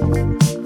Like a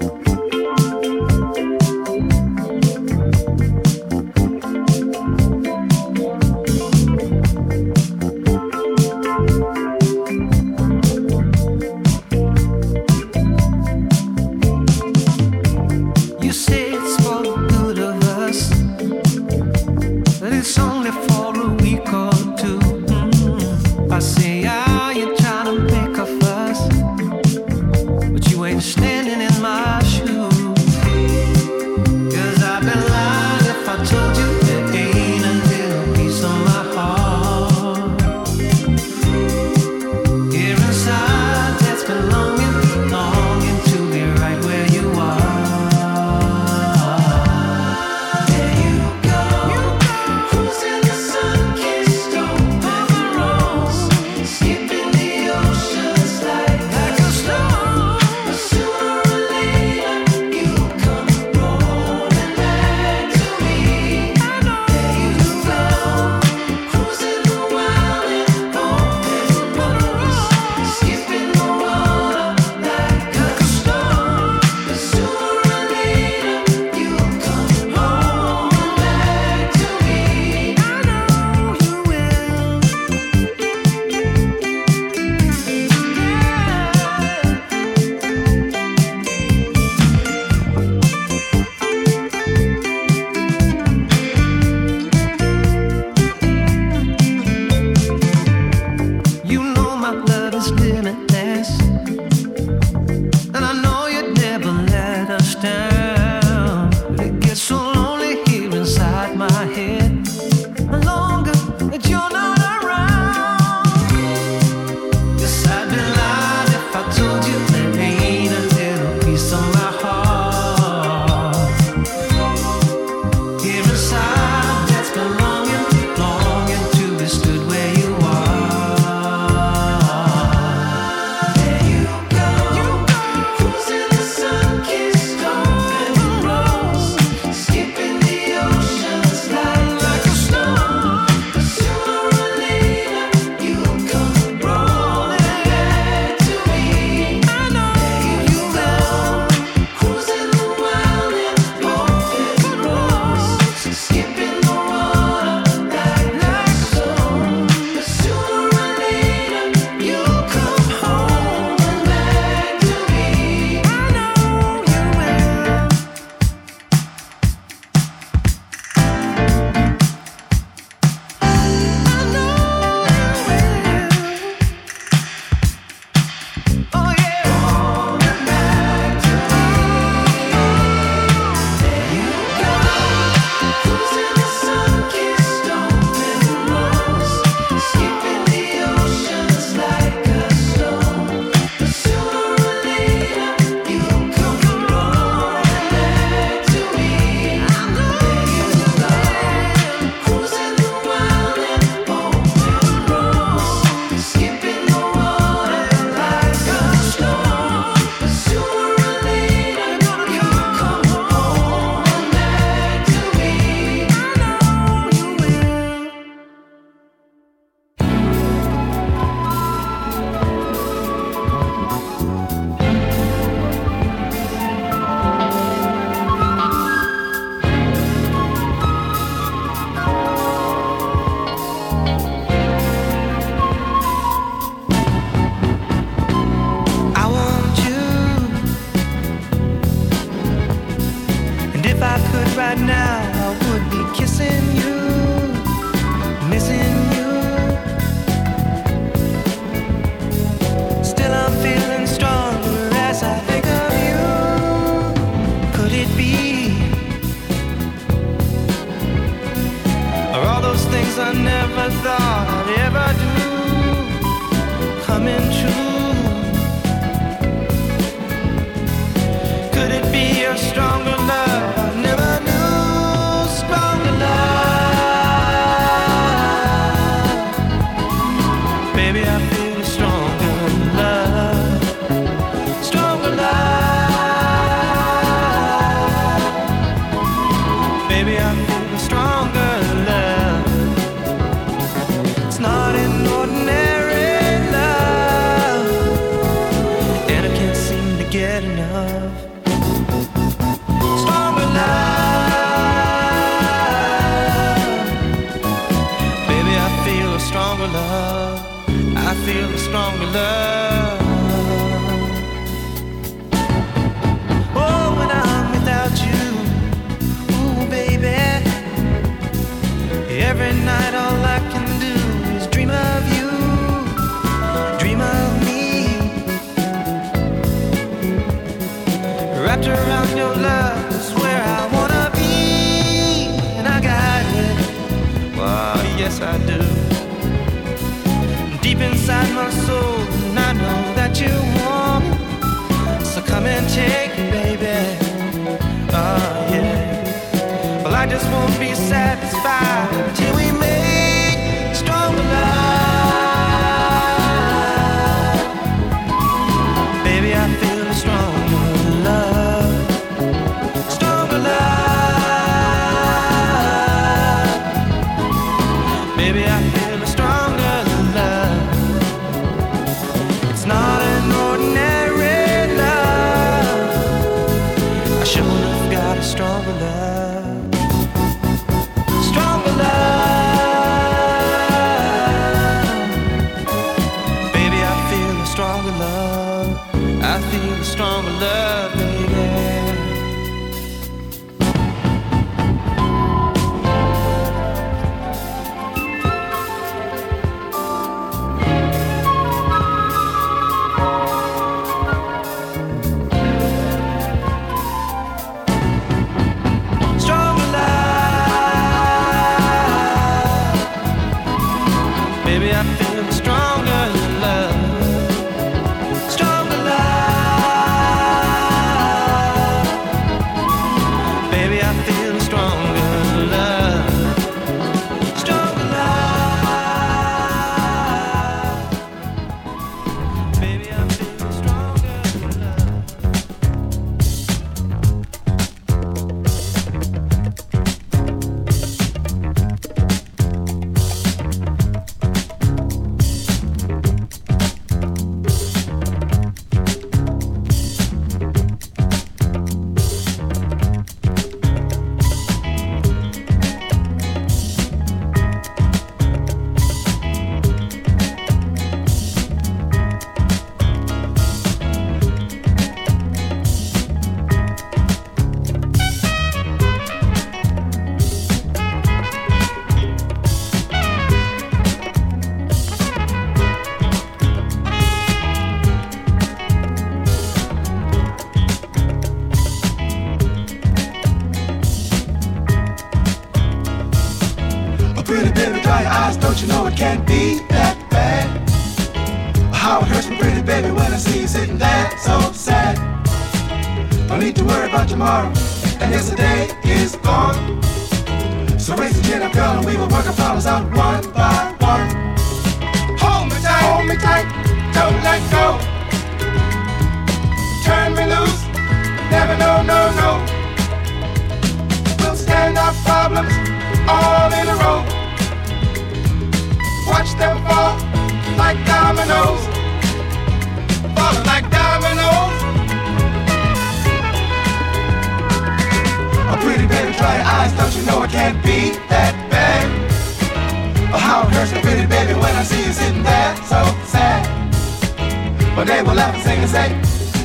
will laugh and sing and say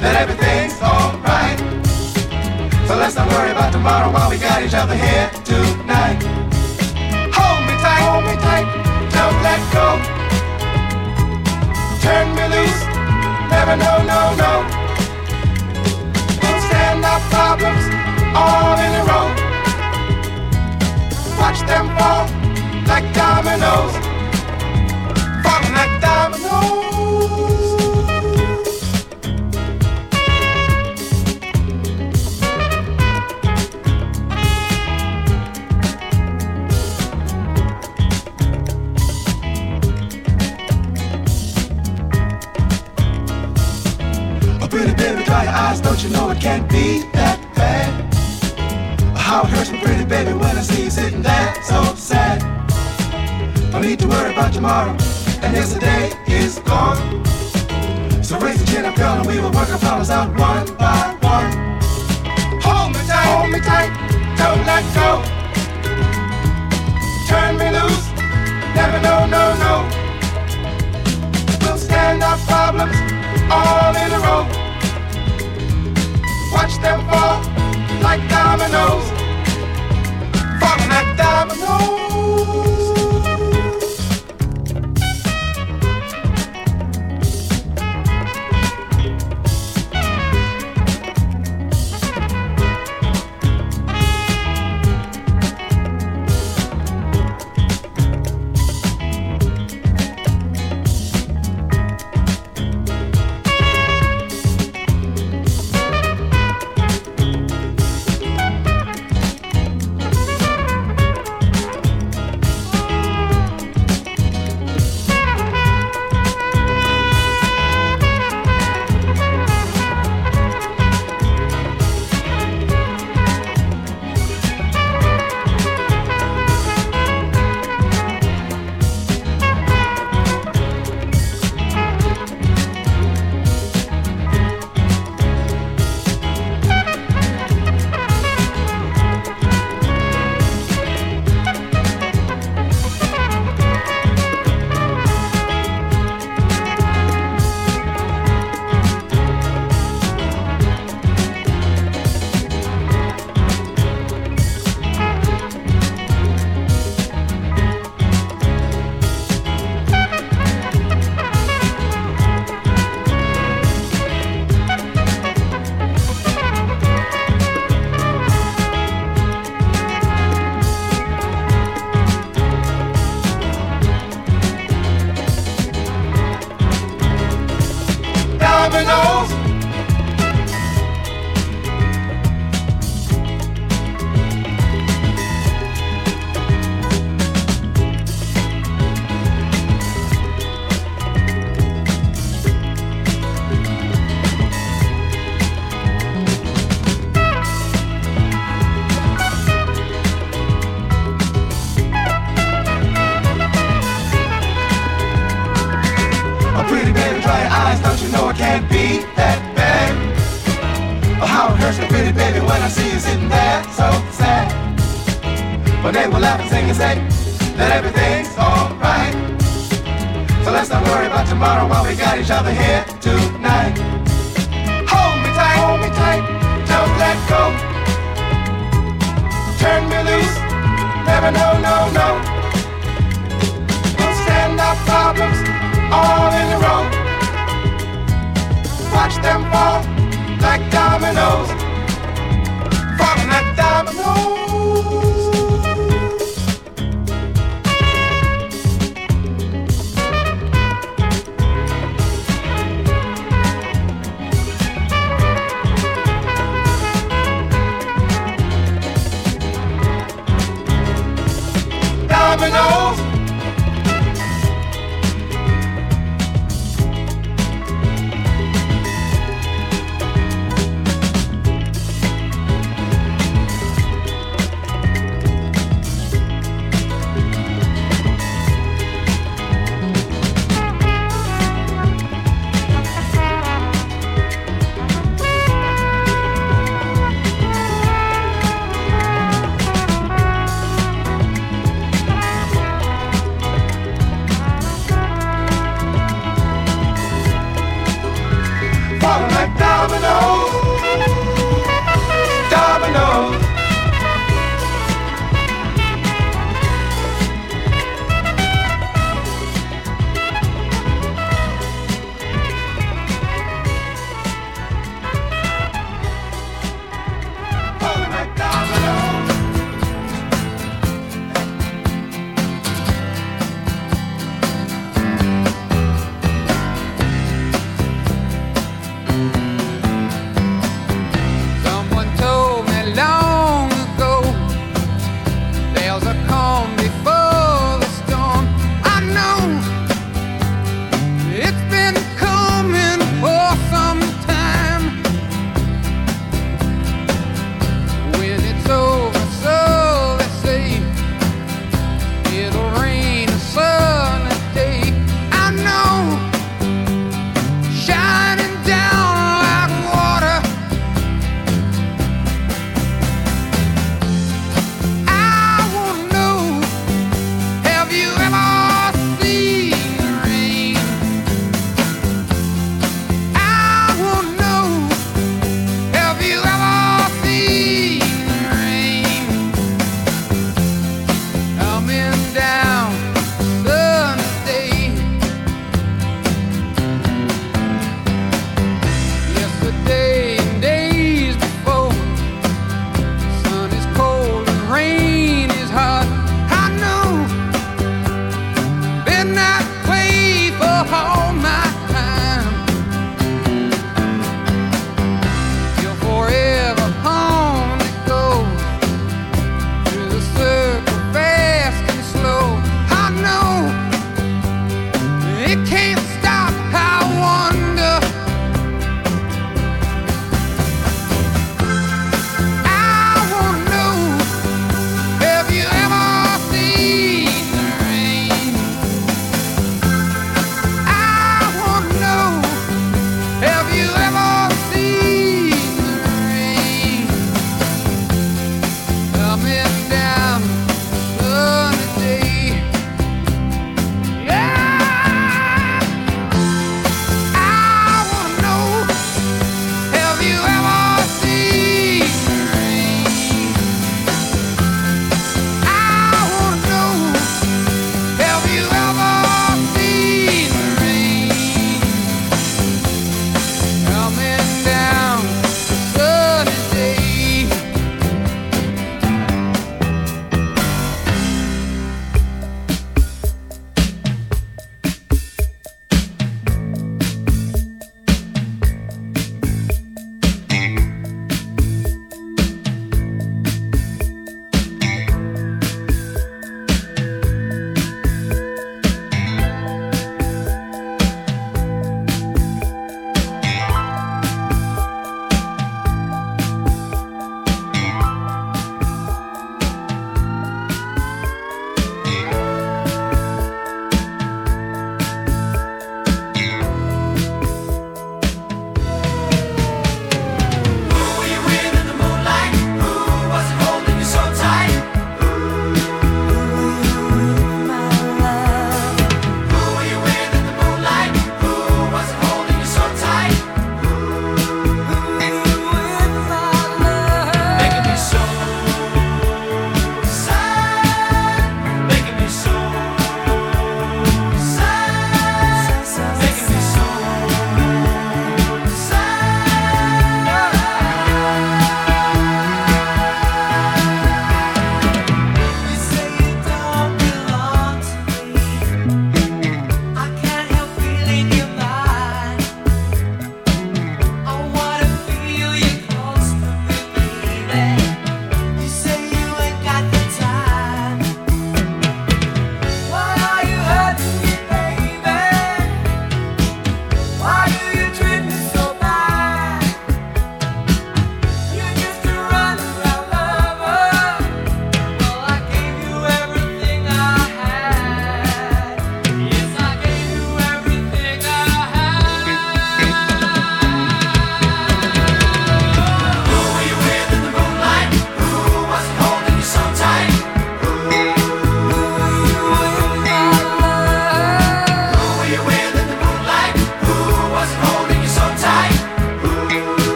that everything's alright. So let's not worry about tomorrow while we got each other here tonight. Hold me tight, hold me tight, don't let go. Turn me loose, never no, no, no. Don't stand our problems all in a row. Watch them fall like dominoes, falling like dominoes. you know it can't be that bad. How it hurts me pretty baby when I see you sitting there so sad. I need to worry about tomorrow, and yesterday is gone. So raise your chin up, girl, and we will work our problems out one by one. Hold me tight, hold me tight, don't let go. Turn me loose, never no, no, no. We'll stand our problems all in a row. Watch them fall like dominoes. Falling like dominoes. Dry eyes, don't you know it can't be that bad? Oh, how it hurts me, pretty baby, when I see you sitting there, so sad. But they will laugh and sing and say that everything's alright. So let's not worry about tomorrow while we got each other here tonight. Hold me tight, hold me tight, don't let go. Turn me loose, never no, no, no. We'll stand our problems all in a row. Watch them fall like dominoes.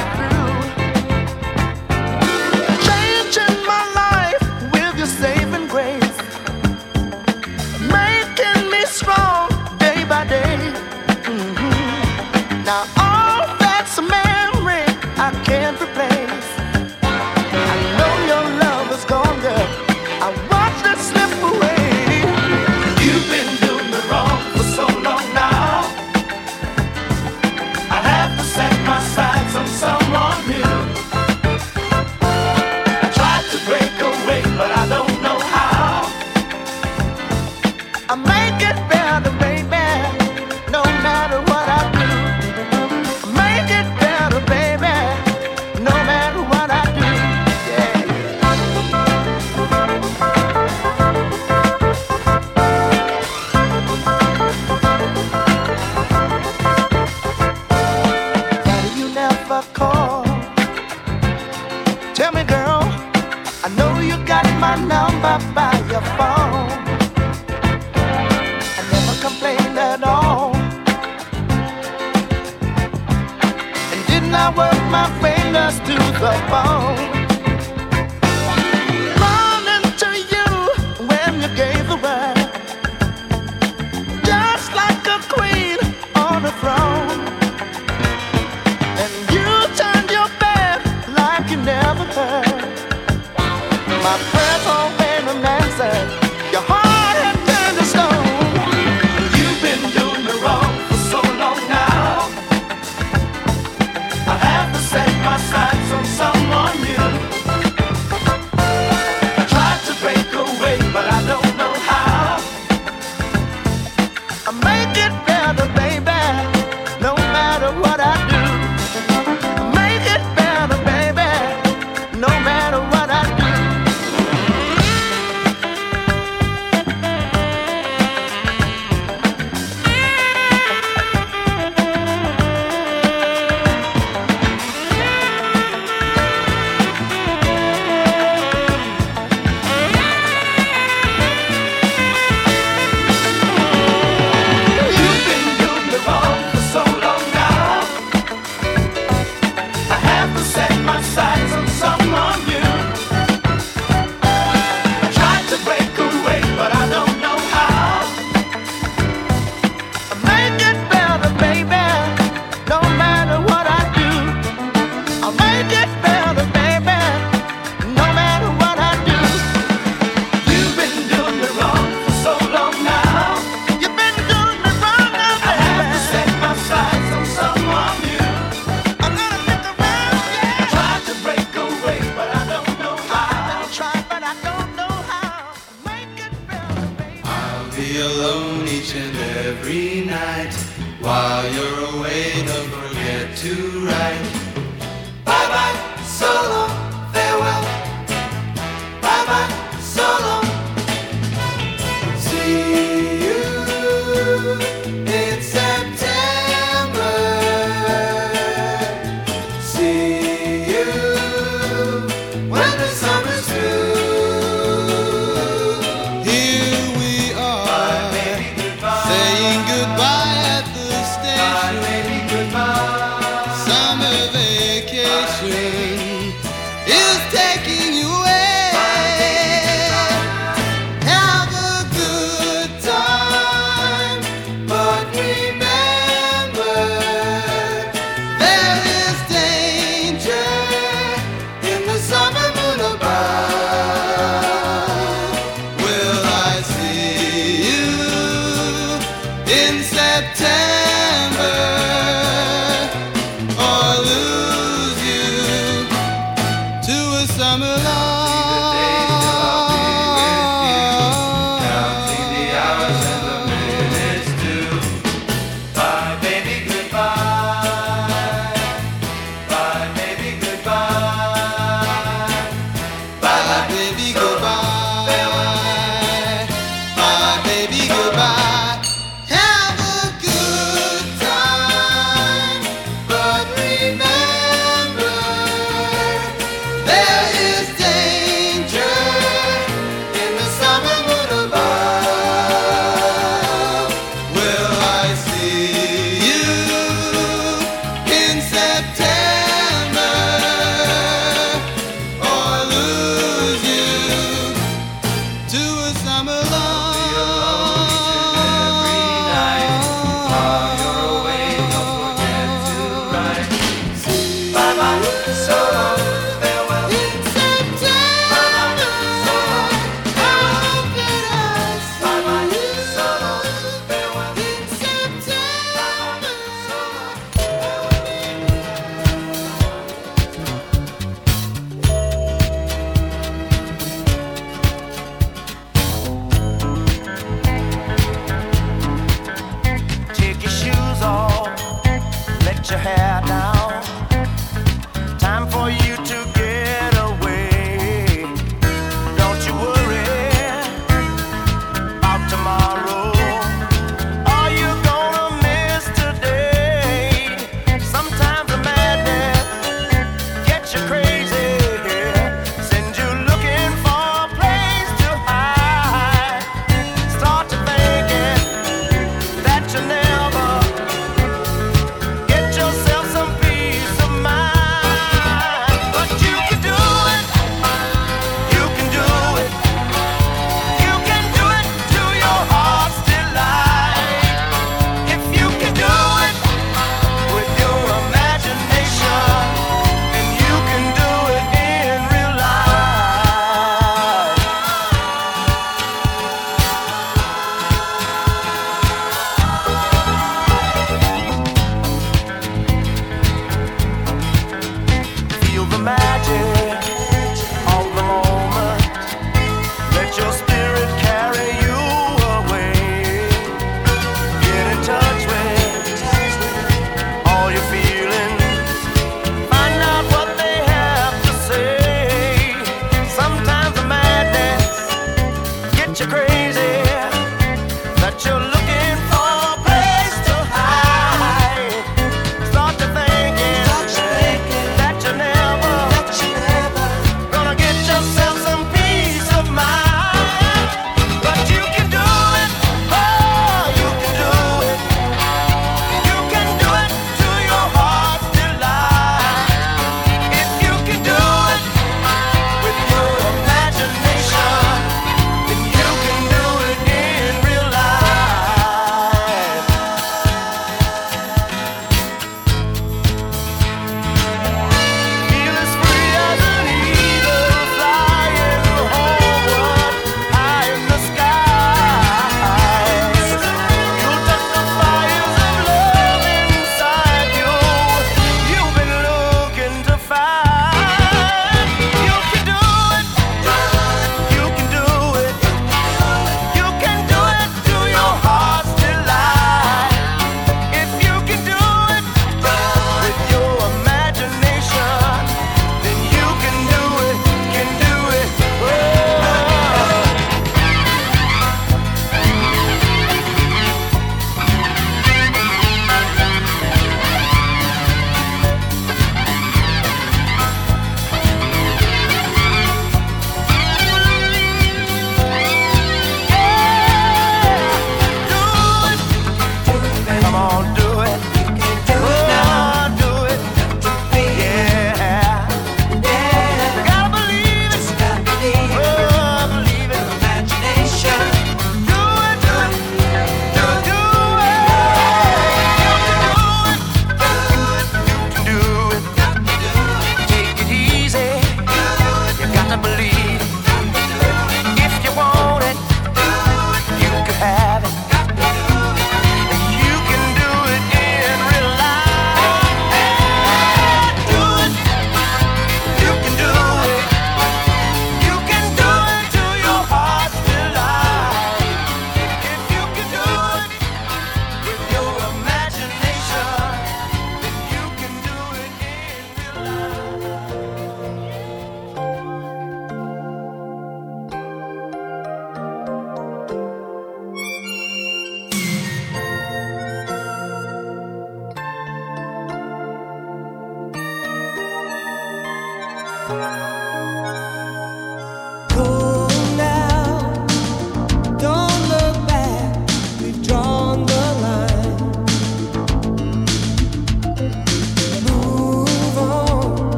Jack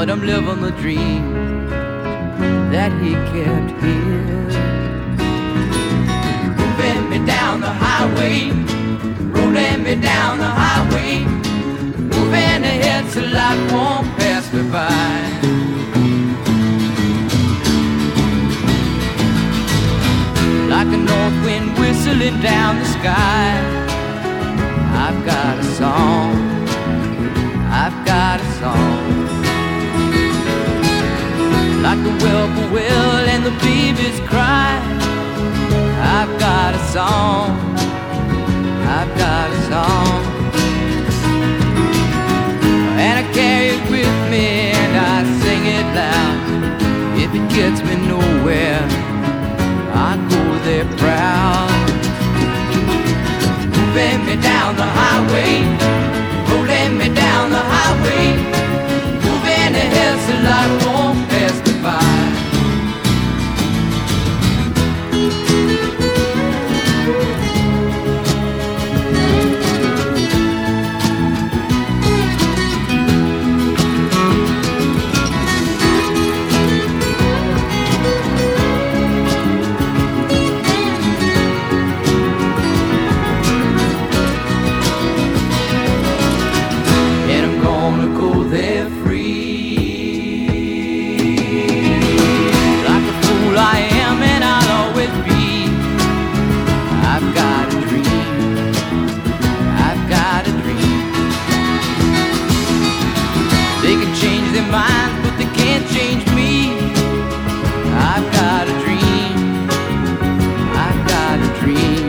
But I'm living the dream that he kept here. Moving me down the highway, rolling me down the highway, moving ahead so life won't pass me by. Like a north wind whistling down the sky, I've got a song, I've got a song like the whippoorwill and the babies cry. I've got a song, I've got a song, and I carry it with me and I sing it loud. If it gets me nowhere, I go there proud. Moving me down the highway, rolling me down the highway, moving ahead so life won't pass can't change me. I've got a dream. I've got a dream.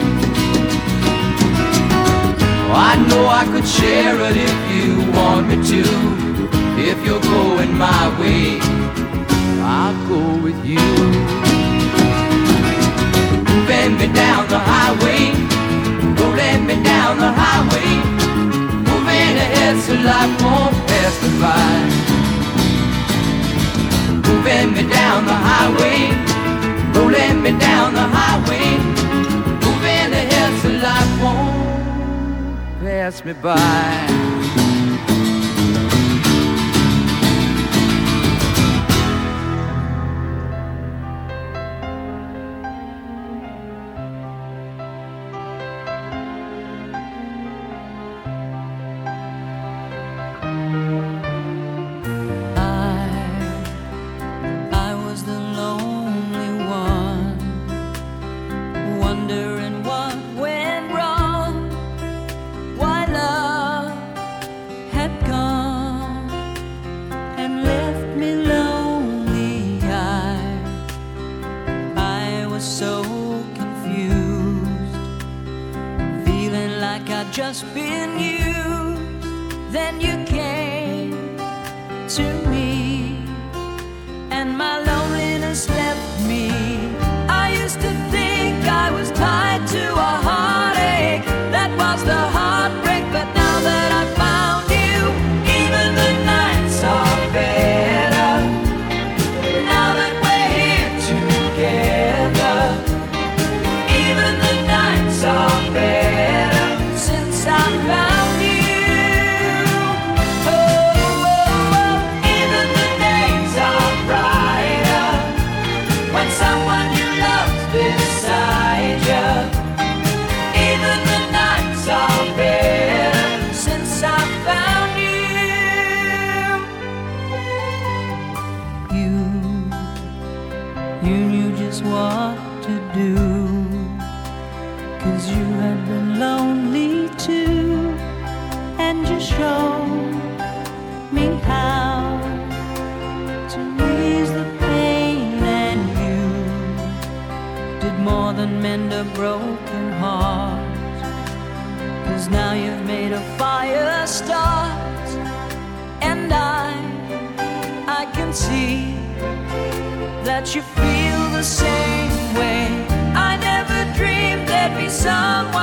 Oh, I know I could share it if you want me to. If you're going my way, I'll go with you. Bend me down the highway, rolling me down the highway, moving ahead so life won't pass me by. Moving me down the highway, rolling me down the highway, moving ahead so life won't pass me by. The same way. I never dreamed there'd be someone